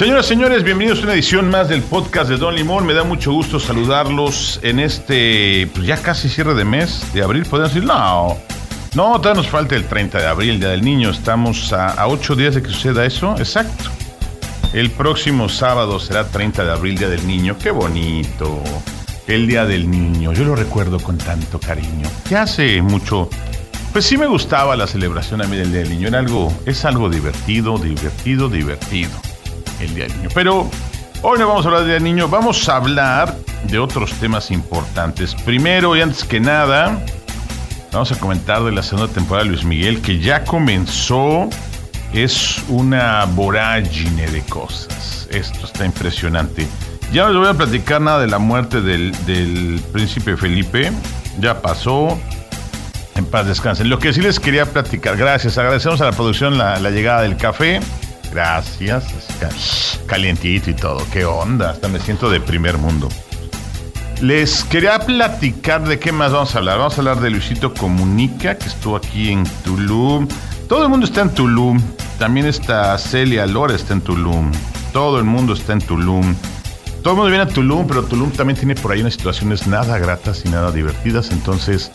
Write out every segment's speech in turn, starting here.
Señoras, señores, bienvenidos a una edición más del podcast de Don Limón. Me da mucho gusto saludarlos en este, pues ya casi cierre de mes de abril. Podemos decir, no, no, todavía nos falta el 30 de abril, Día del Niño. Estamos a, a ocho días de que suceda eso. Exacto. El próximo sábado será 30 de abril, Día del Niño. Qué bonito. El Día del Niño. Yo lo recuerdo con tanto cariño. Que hace mucho, pues sí me gustaba la celebración a mí del Día del Niño. Era algo, es algo divertido, divertido, divertido el Día del Niño. Pero hoy no vamos a hablar del Día Niño, vamos a hablar de otros temas importantes. Primero y antes que nada, vamos a comentar de la segunda temporada de Luis Miguel, que ya comenzó. Es una vorágine de cosas. Esto está impresionante. Ya no les voy a platicar nada de la muerte del, príncipe Felipe. Ya pasó. En paz descansen. Lo que sí les quería platicar, gracias, agradecemos a la producción la llegada del café. Gracias. Calientito y todo. ¿Qué onda? Hasta me siento de primer mundo. Les quería platicar de qué más vamos a hablar. Vamos a hablar de Luisito Comunica, que estuvo aquí en Tulum. Todo el mundo está en Tulum. También está Celia Lora, está en Tulum. Todo el mundo está en Tulum. Todo el mundo viene a Tulum, pero Tulum también tiene por ahí unas situaciones nada gratas y nada divertidas. Entonces,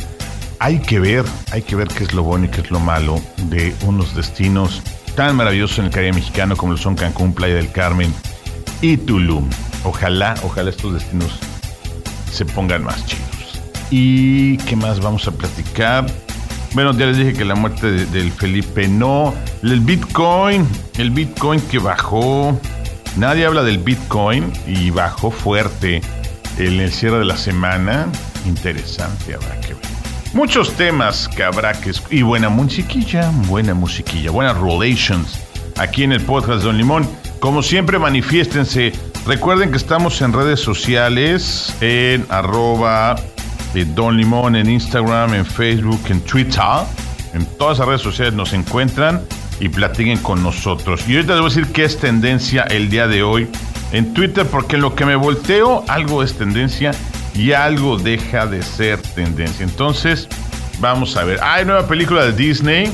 hay que ver, hay que ver qué es lo bueno y qué es lo malo de unos destinos tan maravillosos en el Caribe mexicano como lo son Cancún, Playa del Carmen y Tulum. Ojalá, ojalá estos destinos se pongan más chidos. ¿Y qué más vamos a platicar? Bueno, ya les dije que la muerte de, del Felipe no. El Bitcoin, el Bitcoin que bajó. Nadie habla del Bitcoin y bajó fuerte en el cierre de la semana. Interesante, habrá que ver. Muchos temas que habrá que... Y buena musiquilla, buena musiquilla, buenas relations aquí en el podcast Don Limón. Como siempre, manifiéstense. Recuerden que estamos en redes sociales, en arroba Don Limón, en Instagram, en Facebook, en Twitter. En todas las redes sociales nos encuentran y platiquen con nosotros. Y ahorita les voy a decir qué es tendencia el día de hoy en Twitter, porque lo que me volteo, algo es tendencia y algo deja de ser tendencia. Entonces, vamos a ver. Hay nueva película de Disney.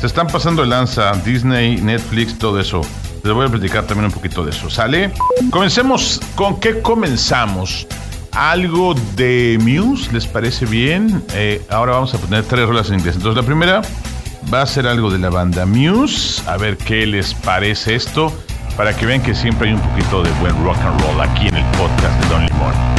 Se están pasando el lanza Disney, Netflix, todo eso. Les voy a platicar también un poquito de eso. ¿Sale? Comencemos. ¿Con qué comenzamos? Algo de Muse, ¿les parece bien? Eh, ahora vamos a poner tres rolas en inglés. Entonces, la primera va a ser algo de la banda Muse. A ver qué les parece esto. Para que vean que siempre hay un poquito de buen rock and roll aquí en el podcast de Don Limón.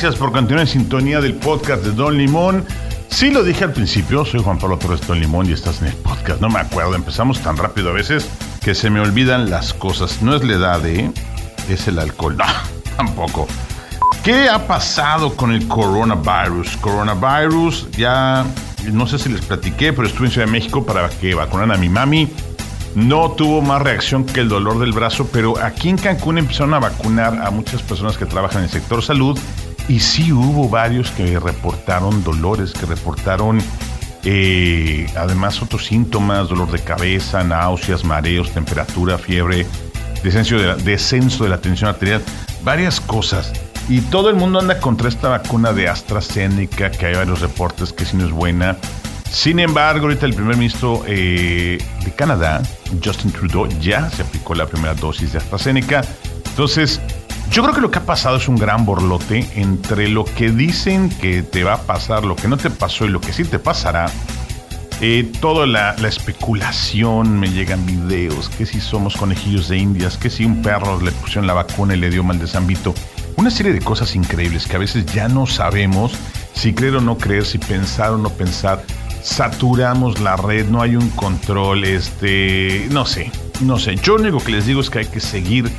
Gracias por continuar en sintonía del podcast de Don Limón. Sí lo dije al principio, soy Juan Pablo Torres Don Limón y estás en el podcast. No me acuerdo, empezamos tan rápido a veces que se me olvidan las cosas. No es la edad, ¿eh? Es el alcohol. No, tampoco. ¿Qué ha pasado con el coronavirus? Coronavirus, ya no sé si les platiqué, pero estuve en Ciudad de México para que vacunaran a mi mami. No tuvo más reacción que el dolor del brazo, pero aquí en Cancún empezaron a vacunar a muchas personas que trabajan en el sector salud y sí hubo varios que reportaron dolores, que reportaron eh, además otros síntomas, dolor de cabeza, náuseas, mareos, temperatura, fiebre, descenso de, la, descenso de la tensión arterial, varias cosas. Y todo el mundo anda contra esta vacuna de AstraZeneca, que hay varios reportes que sí no es buena. Sin embargo, ahorita el primer ministro eh, de Canadá, Justin Trudeau, ya se aplicó la primera dosis de AstraZeneca. Entonces, yo creo que lo que ha pasado es un gran borlote entre lo que dicen que te va a pasar, lo que no te pasó y lo que sí te pasará. Eh, toda la, especulación, me llegan videos, que si somos conejillos de indias, que si un perro le pusieron la vacuna y le dio mal de Zambito. Una serie de cosas increíbles que a veces ya no sabemos si creer o no creer, si pensar o no pensar. Saturamos la red, no hay un control, este, no sé, no sé. Yo lo único que les digo es que hay que seguir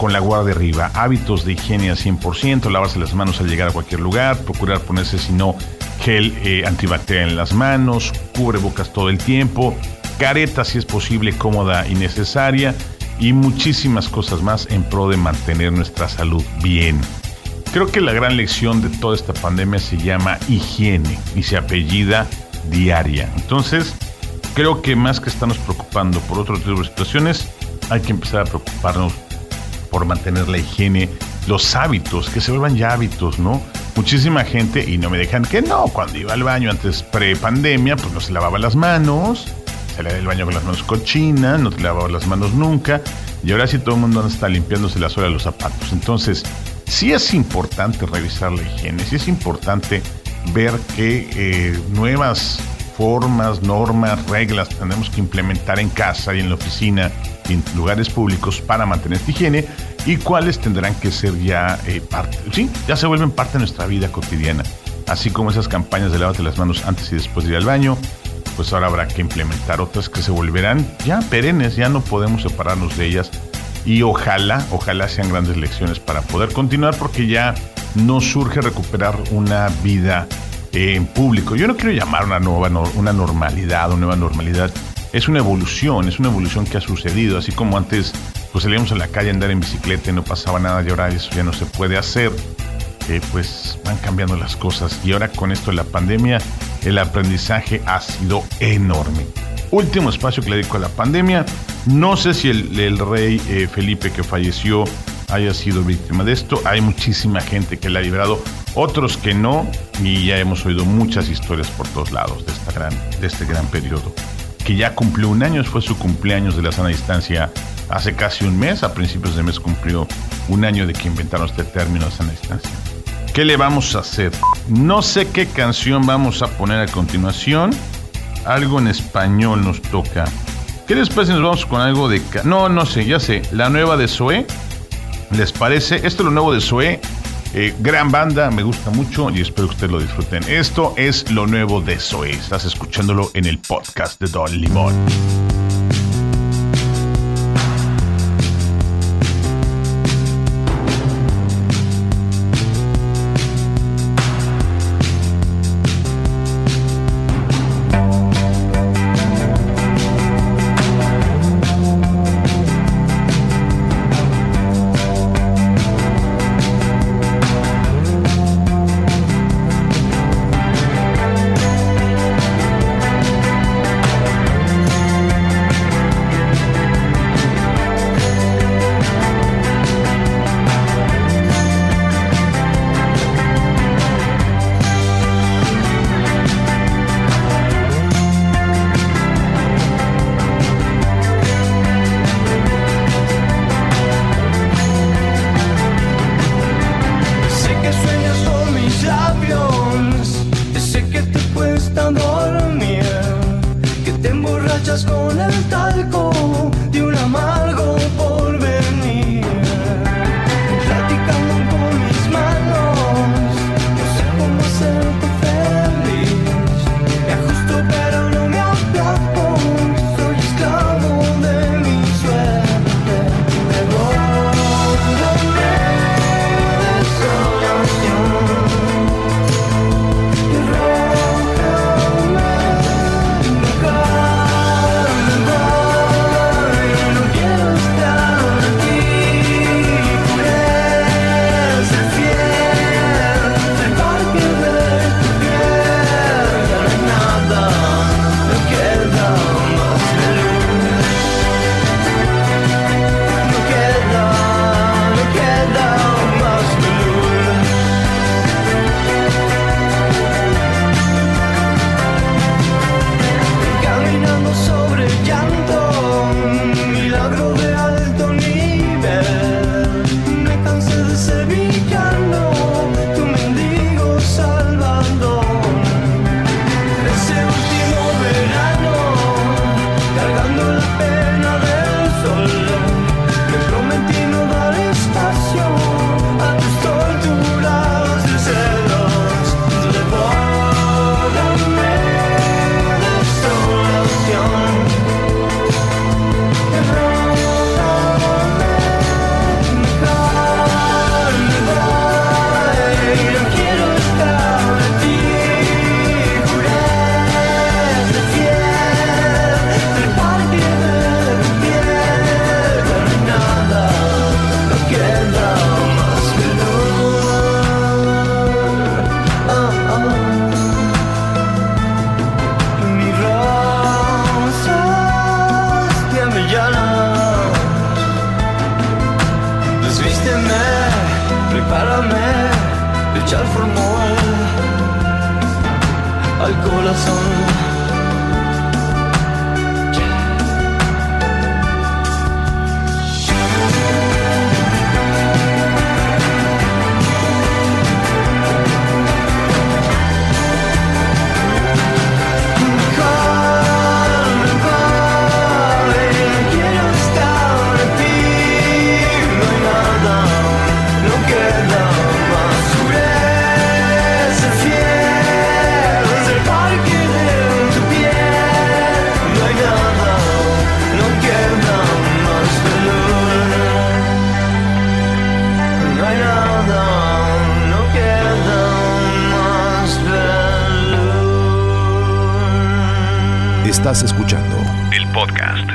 con la guardia arriba, hábitos de higiene al 100%, lavarse las manos al llegar a cualquier lugar, procurar ponerse si no gel eh, antibacterial en las manos, cubrebocas todo el tiempo, careta si es posible, cómoda y necesaria y muchísimas cosas más en pro de mantener nuestra salud bien. Creo que la gran lección de toda esta pandemia se llama higiene y se apellida diaria. Entonces, creo que más que estarnos preocupando por otro tipo de situaciones, hay que empezar a preocuparnos por mantener la higiene, los hábitos, que se vuelvan ya hábitos, ¿no? Muchísima gente, y no me dejan que no, cuando iba al baño antes pre-pandemia, pues no se lavaba las manos, se le el baño con las manos cochinas, no te lavaba las manos nunca, y ahora sí todo el mundo está limpiándose la suela de los zapatos. Entonces, sí es importante revisar la higiene, sí es importante ver qué eh, nuevas formas, normas, reglas tenemos que implementar en casa y en la oficina lugares públicos para mantener higiene y cuáles tendrán que ser ya eh, parte, sí, ya se vuelven parte de nuestra vida cotidiana. Así como esas campañas de lavarte las manos antes y después de ir al baño, pues ahora habrá que implementar otras que se volverán ya perennes, ya no podemos separarnos de ellas y ojalá, ojalá sean grandes lecciones para poder continuar porque ya no surge recuperar una vida en público. Yo no quiero llamar una nueva una normalidad, una nueva normalidad es una evolución, es una evolución que ha sucedido, así como antes pues salíamos a la calle a andar en bicicleta y no pasaba nada y ahora eso ya no se puede hacer, eh, pues van cambiando las cosas y ahora con esto de la pandemia el aprendizaje ha sido enorme. Último espacio que le dedico a la pandemia, no sé si el, rey eh, Felipe que falleció haya sido víctima de esto. Hay muchísima gente que la ha librado, otros que no, y ya hemos oído muchas historias por todos lados de, esta gran, de este gran periodo. Que ya cumplió un año, fue su cumpleaños de la sana distancia hace casi un mes, a principios de mes cumplió un año de que inventaron este término de sana distancia. ¿Qué le vamos a hacer? No sé qué canción vamos a poner a continuación. Algo en español nos toca. ¿Qué si nos vamos con algo de... No, no sé, ya sé. La nueva de Zoé. ¿Les parece? Esto es lo nuevo de Zoé. Eh, gran banda, me gusta mucho y espero que ustedes lo disfruten. Esto es lo nuevo de Zoé. Estás escuchándolo en el podcast de Don Limón.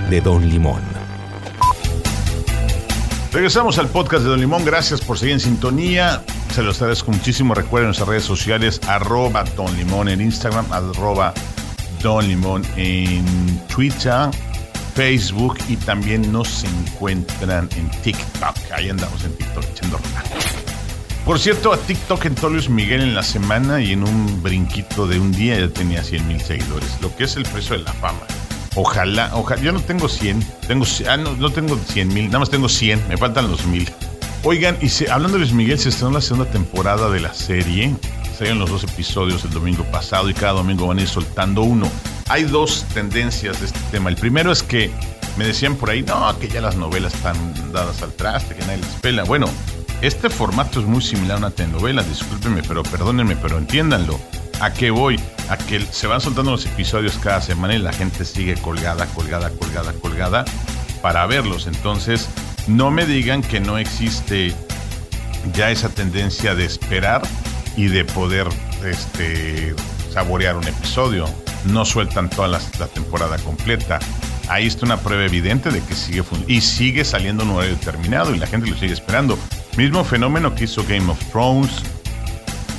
De Don Limón. Regresamos al podcast de Don Limón. Gracias por seguir en sintonía. Se los agradezco muchísimo. Recuerden nuestras redes sociales, arroba Don Limón en Instagram, arroba Don Limón en Twitter. Facebook y también nos encuentran en TikTok. Ahí andamos en TikTok echando Por cierto, a TikTok entró Luis Miguel en la semana y en un brinquito de un día ya tenía 100 mil seguidores, lo que es el precio de la fama. Ojalá, ojalá, yo no tengo 100, tengo, ah, no, tengo 100 mil, nada más tengo 100, me faltan los mil. Oigan, y hablando de Luis Miguel, se estrenó la segunda temporada de la serie. Salieron los dos episodios el domingo pasado y cada domingo van a ir soltando uno. Hay dos tendencias de este tema. El primero es que me decían por ahí, no, que ya las novelas están dadas al traste, que nadie las pela. Bueno, este formato es muy similar a una telenovela, discúlpenme, pero perdónenme, pero entiéndanlo. ¿A qué voy? A que se van soltando los episodios cada semana y la gente sigue colgada, colgada, colgada, colgada para verlos. Entonces, no me digan que no existe ya esa tendencia de esperar y de poder este, saborear un episodio. No sueltan toda la, temporada completa. Ahí está una prueba evidente de que sigue y sigue saliendo un horario determinado y la gente lo sigue esperando. Mismo fenómeno que hizo Game of Thrones,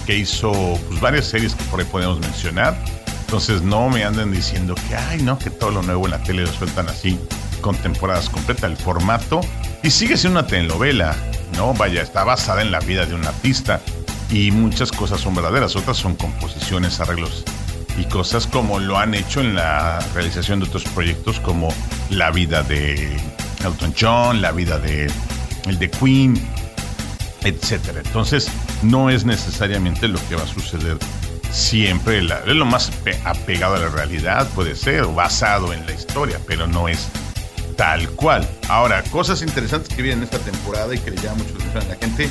que hizo pues, varias series que por ahí podemos mencionar. Entonces no me anden diciendo que, ay, no, que todo lo nuevo en la tele lo sueltan así con temporadas completas. El formato y sigue siendo una telenovela, ¿no? Vaya, está basada en la vida de un artista y muchas cosas son verdaderas, otras son composiciones, arreglos y cosas como lo han hecho en la realización de otros proyectos como la vida de Elton John, la vida de el de Queen, etcétera. Entonces, no es necesariamente lo que va a suceder siempre, es lo más apegado a la realidad, puede ser, o basado en la historia, pero no es Tal cual. Ahora, cosas interesantes que vienen esta temporada y que le llama mucho la atención a la gente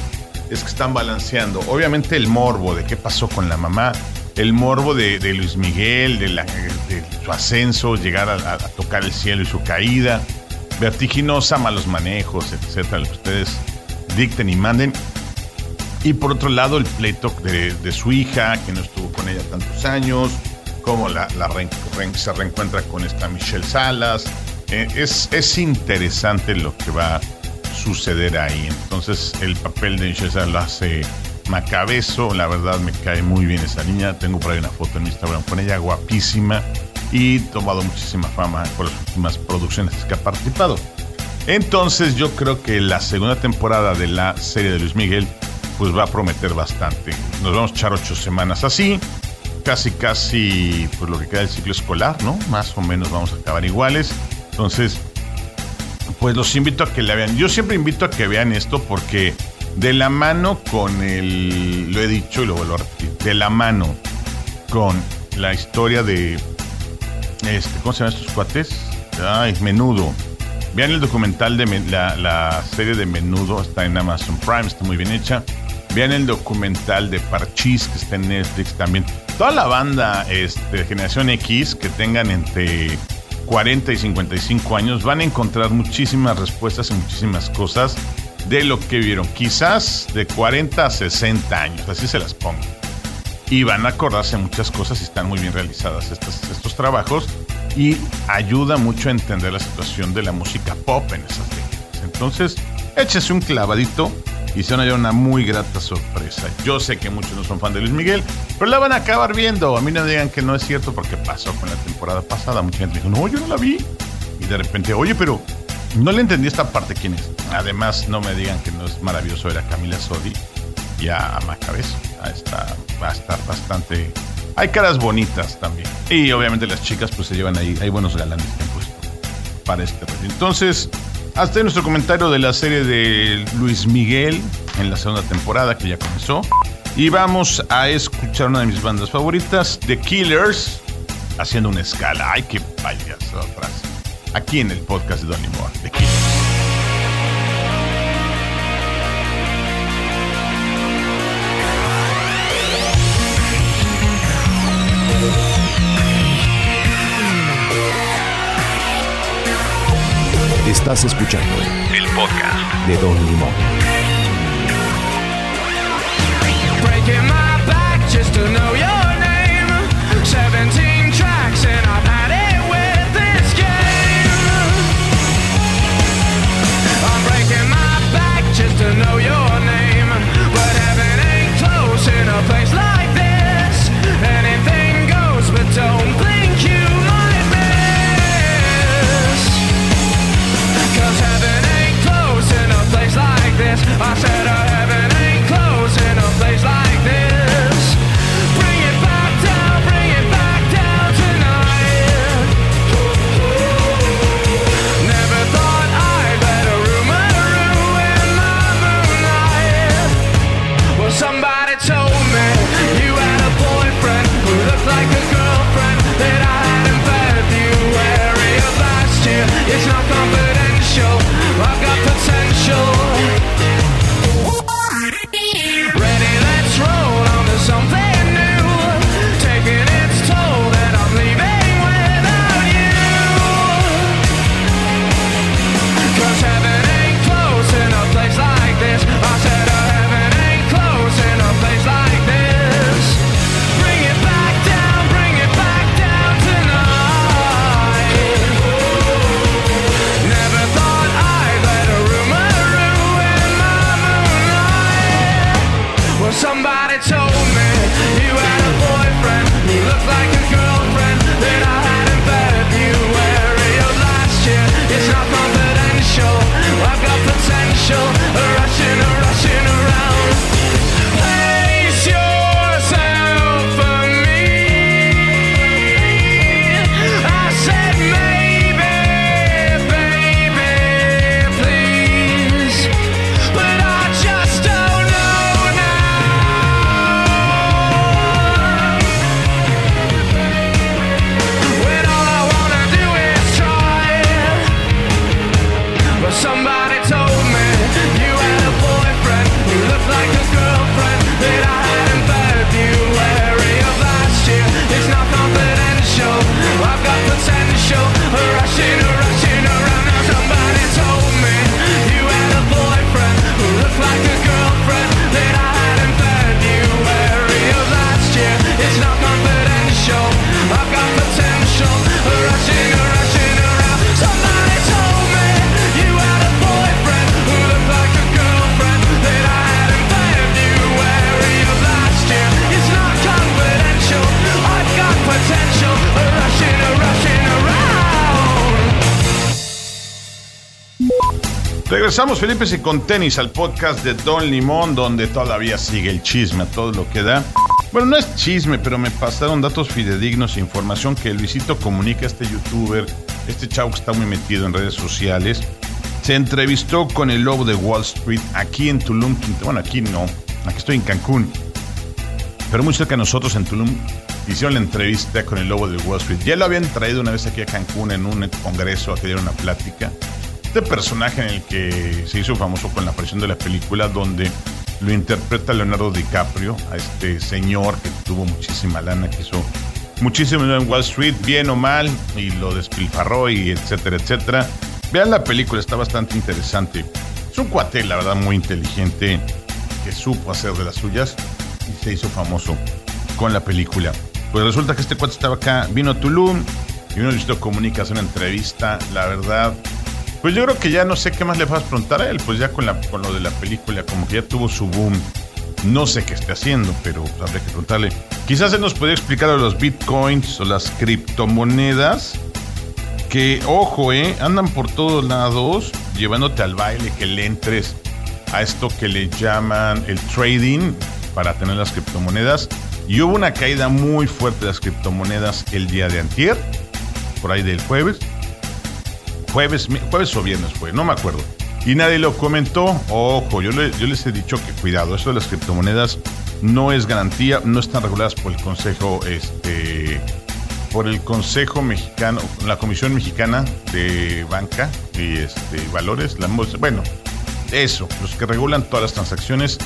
es que están balanceando. Obviamente el morbo de qué pasó con la mamá, el morbo de, Luis Miguel, de, su ascenso, llegar a, tocar el cielo y su caída, vertiginosa, malos manejos, etcétera, ustedes dicten y manden. Y por otro lado, el pleito de, su hija, que no estuvo con ella tantos años, cómo la, se reencuentra con esta Michelle Salas, eh, es, es interesante lo que va a suceder ahí. Entonces, el papel de César lo hace Macabezo. La verdad, me cae muy bien esa niña. Tengo por ahí una foto en Instagram con ella, guapísima. Y tomado muchísima fama por las últimas producciones que ha participado. Entonces, yo creo que la segunda temporada de la serie de Luis Miguel, pues va a prometer bastante. Nos vamos a echar ocho semanas así. Casi, casi, pues lo que queda del ciclo escolar, ¿no? Más o menos vamos a acabar iguales. Entonces, pues los invito a que la vean. Yo siempre invito a que vean esto porque de la mano con el, lo he dicho y lo vuelvo a repetir, de la mano con la historia de, este, ¿cómo se llaman estos cuates? Ay, Menudo. Vean el documental de la, serie de Menudo, está en Amazon Prime, está muy bien hecha. Vean el documental de Parchís, que está en Netflix también. Toda la banda este, de Generación X que tengan entre 40 y 55 años van a encontrar muchísimas respuestas en muchísimas cosas de lo que vieron. Quizás de 40 a 60 años, así se las pongo. Y van a acordarse muchas cosas y están muy bien realizadas estos, estos trabajos y ayuda mucho a entender la situación de la música pop en esas décadas. Entonces, échese un clavadito y se van a una muy grata sorpresa. Yo sé que muchos no son fan de Luis Miguel, pero la van a acabar viendo. A mí no digan que no es cierto porque pasó con la temporada pasada. Mucha gente dijo, no, yo no la vi. Y de repente, oye, pero no le entendí esta parte quién es. Además, no me digan que no es maravilloso ver a Camila Sodi y a Macabezo. Está, va a estar bastante... Hay caras bonitas también. Y obviamente las chicas pues se llevan ahí, hay buenos galanes que han puesto para este. Entonces, hasta ahí nuestro comentario de la serie de Luis Miguel en la segunda temporada que ya comenzó. Y vamos a escuchar una de mis bandas favoritas, The Killers, haciendo una escala. ¡Ay, qué payaso frase! Aquí en el podcast de Donny Moore, The Killers. Estás escuchando el podcast de Don Limón. Breaking my back just to know your name. 17 tracks and I've had it with this game. I'm breaking my back just to know your name. But heaven ain't close in a place like this. Anything goes, but don't think you this. I said our heaven ain't closing up. Regresamos, Felipe, y con tenis al podcast de Don Limón, donde todavía sigue el chisme a todo lo que da. Bueno, no es chisme, pero me pasaron datos fidedignos e información que Luisito comunica, este youtuber, este chavo que está muy metido en redes sociales. Se entrevistó con el lobo de Wall Street aquí en Tulum. Bueno, aquí no, aquí estoy en Cancún. Pero muy cerca de nosotros en Tulum hicieron la entrevista con el lobo de Wall Street. Ya lo habían traído una vez aquí a Cancún en un congreso a que diera una plática. Este personaje en el que se hizo famoso con la aparición de la película, donde lo interpreta Leonardo DiCaprio, a este señor que tuvo muchísima lana, que hizo muchísimo en Wall Street, bien o mal, y lo despilfarró y etcétera, etcétera. Vean la película, está bastante interesante. Es un cuate, la verdad, muy inteligente, que supo hacer de las suyas y se hizo famoso con la película. Pues resulta que este cuate estaba acá, vino a Tulum y uno Luisito Comunica hacer una entrevista, la verdad. Pues yo creo que ya no sé qué más le vas a preguntar a él, pues ya con, lo de la película, como que ya tuvo su boom. No sé qué esté haciendo, pero habría que preguntarle. Quizás él nos podría explicar a los bitcoins o las criptomonedas que, ojo, eh, andan por todos lados llevándote al baile, que le entres a esto que le llaman el trading para tener las criptomonedas. Y hubo una caída muy fuerte de las criptomonedas el día de antier, por ahí del jueves. Jueves, jueves o viernes fue, no me acuerdo. Y nadie lo comentó. Ojo, yo, le- les he dicho que cuidado, eso de las criptomonedas no es garantía, no están reguladas por el Consejo, este, por el Consejo Mexicano, la Comisión Mexicana de Banca y este, Valores, la, bueno, eso, los que regulan todas las transacciones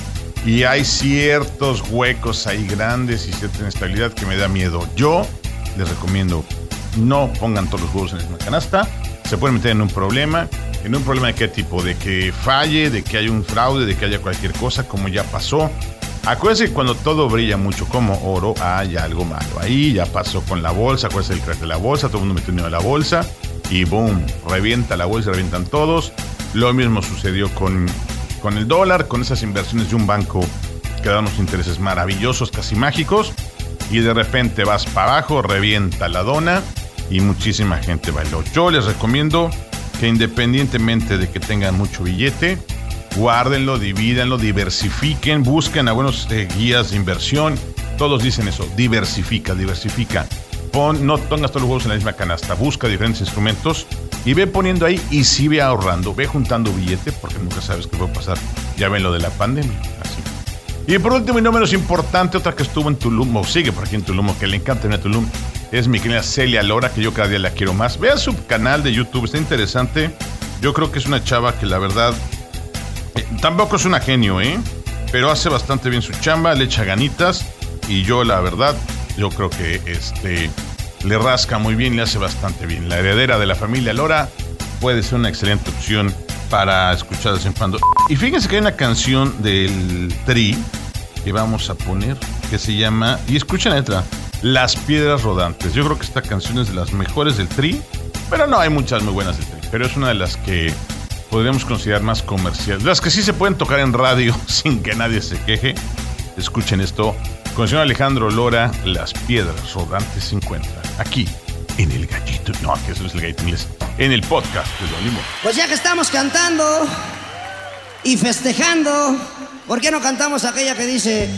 y hay ciertos huecos ahí grandes y cierta inestabilidad que me da miedo. Yo les recomiendo no pongan todos los huevos en la misma canasta, se pueden meter en un problema. ¿En un problema de qué tipo? De que falle, de que haya un fraude, de que haya cualquier cosa, como ya pasó. Acuérdense que cuando todo brilla mucho como oro, hay algo malo. Ahí ya pasó con la bolsa, acuérdense del crack de la bolsa, todo el mundo metió en la bolsa y boom, revienta la bolsa, revientan todos. Lo mismo sucedió con, con el dólar, con esas inversiones de un banco que dan unos intereses maravillosos, casi mágicos, y de repente vas para abajo, revienta la dona y muchísima gente bailó. Yo les recomiendo que independientemente de que tengan mucho billete, guárdenlo, divídanlo, diversifiquen, busquen a buenos eh, guías de inversión. Todos dicen eso, diversifica, diversifica. Pon, no pongas todos los huevos en la misma canasta, busca diferentes instrumentos y ve poniendo ahí y sí ve ahorrando, ve juntando billete porque nunca sabes qué puede pasar. Ya ven lo de la pandemia. Y por último y no menos importante, otra que estuvo en Tulum, o sigue por aquí en Tulum, que le encanta venir a Tulum, es mi querida Celia Lora, que yo cada día la quiero más. Vea su canal de YouTube, está interesante. Yo creo que es una chava que la verdad eh, tampoco es una genio, ¿eh? Pero hace bastante bien su chamba, le echa ganitas. Y yo, la verdad, yo creo que este le rasca muy bien, le hace bastante bien. La heredera de la familia Lora puede ser una excelente opción para escuchar de en cuando. Y fíjense que hay una canción del Tri que vamos a poner que se llama, y escuchen la letra, Las Piedras Rodantes. Yo creo que esta canción es de las mejores del Tri, pero no hay muchas muy buenas del Tri, pero es una de las que podríamos considerar más comerciales. Las que sí se pueden tocar en radio sin que nadie se queje. Escuchen esto. Con el señor Alejandro Lora, Las Piedras Rodantes se encuentran aquí en el gallito. No, que eso es el gallito. En el podcast de Don Limón. Pues ya que estamos cantando y festejando, ¿por qué no cantamos aquella que dice...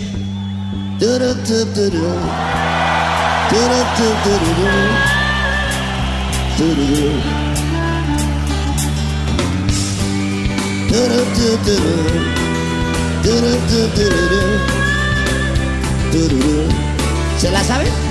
¿Se la sabe?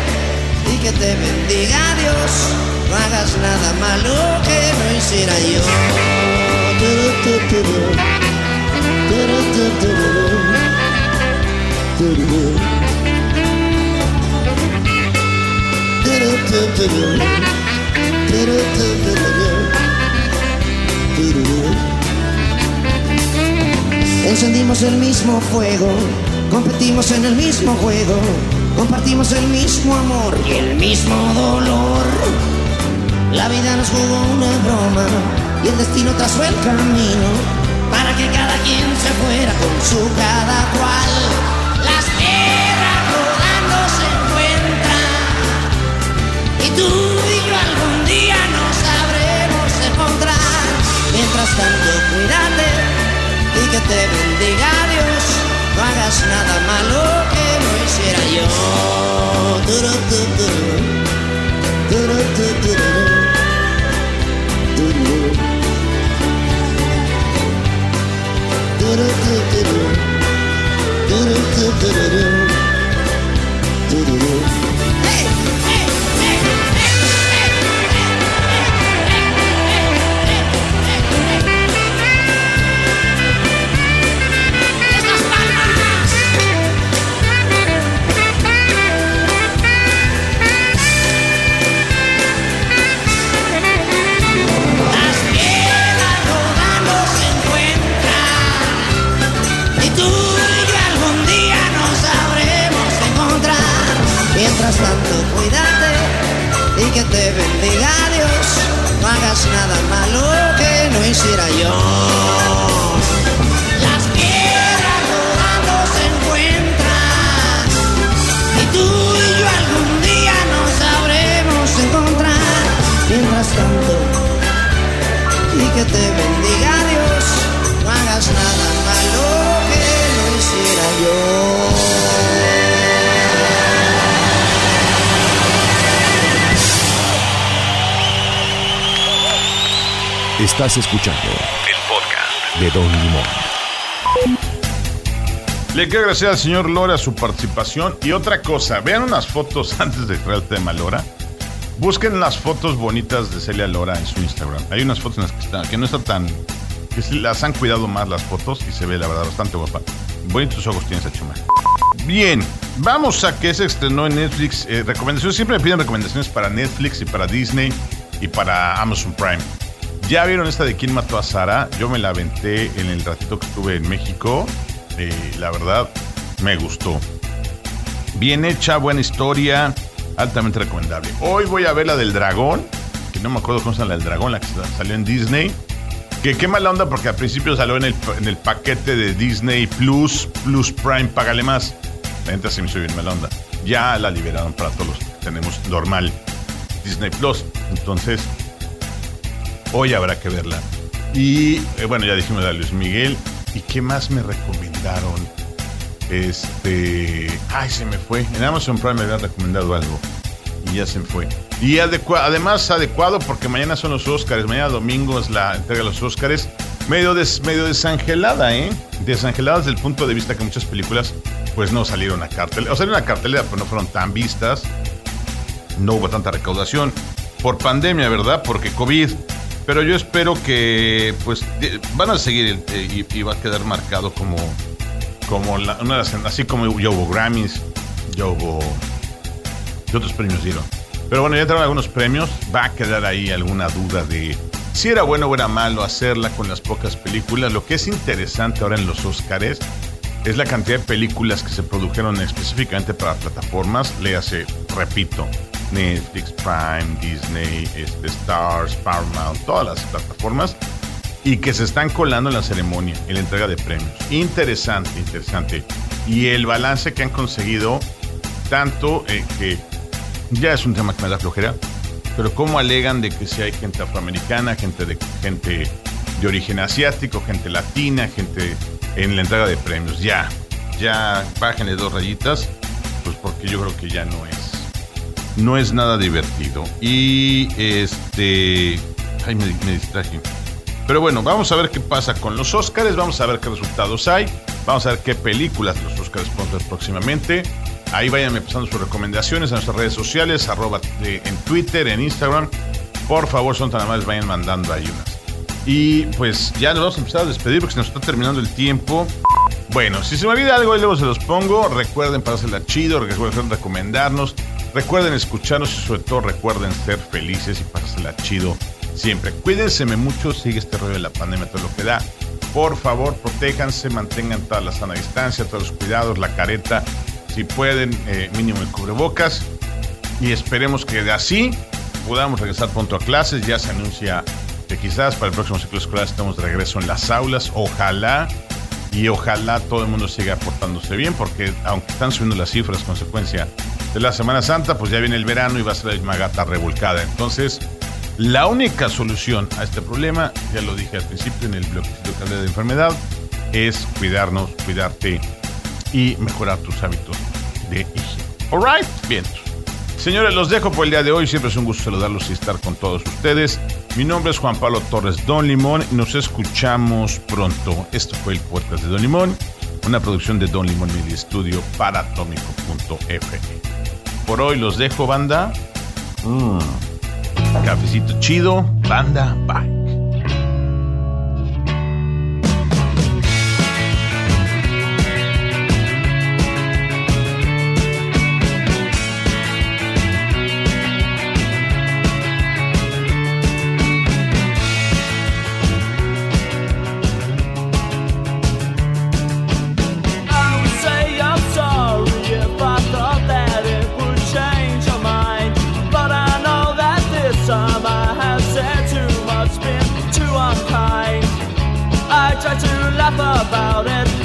que te bendiga Dios. No hagas nada malo que no hiciera yo. Encendimos el mismo fuego, competimos en el mismo juego, compartimos el mismo amor y el mismo dolor. La vida nos jugó una broma y el destino trazó el camino para que cada quien se fuera con su cada cual. Las tierras rodando se encuentran y tú y yo algún día nos sabremos encontrar. Mientras tanto, cuídate y que te bendiga Dios. No hagas nada malo hiciera yo. Te bendiga Dios. No hagas nada malo que no hiciera yo. Las piedras rodando se encuentran y tú y yo algún día nos sabremos encontrar. Mientras tanto, y que te Estás escuchando el podcast de Don Limón. Le quiero agradecer al señor Lora su participación. Y otra cosa, vean unas fotos antes de entrar al tema Lora. Busquen las fotos bonitas de Celia Lora en su Instagram. Hay unas fotos en las que, está, que no está tan... que las han cuidado más las fotos y se ve la verdad bastante guapa. Bonitos ojos tiene esa chuma. Bien, vamos a que se estrenó en Netflix. Eh, recomendaciones, siempre me piden recomendaciones para Netflix y para Disney y para Amazon Prime. Ya vieron esta de quién mató a Sara. Yo me la aventé en el ratito que estuve en México. Eh, la verdad, me gustó. Bien hecha, buena historia, altamente recomendable. Hoy voy a ver la del dragón, que no me acuerdo cómo se la del dragón, la que salió en Disney. Que qué mala onda porque al principio salió en el, en el paquete de Disney Plus, Plus Prime, págale más. La se me hizo bien mala onda. Ya la liberaron para todos los que tenemos normal Disney Plus. Entonces, hoy habrá que verla. Y eh, bueno, ya dijimos a Luis Miguel. ¿Y qué más me recomendaron? Este. Ay, se me fue. En Amazon Prime me habían recomendado algo. Y ya se me fue. Y además adecuado porque mañana son los Oscars. Mañana domingo es la entrega de los Oscars. Medio, des- medio desangelada, ¿eh? Desangelada desde el punto de vista que muchas películas pues no salieron a cartelera. O salieron a cartelera, pero no fueron tan vistas. No hubo tanta recaudación. Por pandemia, ¿verdad? Porque COVID. Pero yo espero que pues van a seguir eh, y, y va a quedar marcado como, como la- una de las, así como ya hubo Grammys, ya hubo ¿Qué otros premios dieron? Pero bueno, ya entraron algunos premios. Va a quedar ahí alguna duda de si era bueno o era malo hacerla con las pocas películas. Lo que es interesante ahora en los Oscars es la cantidad de películas que se produjeron específicamente para plataformas. Léase, repito, Netflix, Prime, Disney, este, Stars, Paramount, todas las plataformas. Y que se están colando en la ceremonia, en la entrega de premios. Interesante, interesante. Y el balance que han conseguido tanto eh, que ya es un tema que me da flojera, pero cómo alegan de que si hay gente afroamericana, gente de gente de origen asiático, gente latina, gente en la entrega de premios, ya, ya bájenle dos rayitas, pues porque yo creo que ya no es, no es nada divertido. Y este, ay, me, distraje. Pero bueno, vamos a ver qué pasa con los Oscars, vamos a ver qué resultados hay, vamos a ver qué películas los Oscars pondrán próximamente. Ahí váyanme pasando sus recomendaciones a nuestras redes sociales, en Twitter, en Instagram. Por favor, son tan amables, vayan mandando ahí. Y pues ya nos vamos a empezar a despedir porque se nos está terminando el tiempo. Bueno, si se me olvida algo, ahí luego se los pongo. Recuerden pasársela chido, recuerden recomendarnos, recuerden escucharnos y sobre todo recuerden ser felices y pasársela chido siempre. Cuídense mucho, sigue este rollo de la pandemia, todo lo que da. Por favor, protéjanse, mantengan toda la sana distancia, todos los cuidados, la careta, si pueden, eh, mínimo el cubrebocas. Y esperemos que de así podamos regresar pronto a clases. Ya se anuncia que quizás para el próximo ciclo escolar estemos de regreso en las aulas. Ojalá y ojalá todo el mundo siga portándose bien, porque aunque están subiendo las cifras consecuencia de la Semana Santa, pues ya viene el verano y va a ser la misma gata revolcada. Entonces, la única solución a este problema, ya lo dije al principio en el bloque de enfermedad, es cuidarnos, cuidarte y mejorar tus hábitos de higiene. Alright, bien. Señores, los dejo por el día de hoy. Siempre es un gusto saludarlos y estar con todos ustedes. Mi nombre es Juan Pablo Torres Don Limón y nos escuchamos pronto. Esto fue el podcast de Don Limón, una producción de Don Limón Media Studio para atómico.fm. Por hoy los dejo, banda. Mm. Cafecito chido, banda, bye. Laugh about it,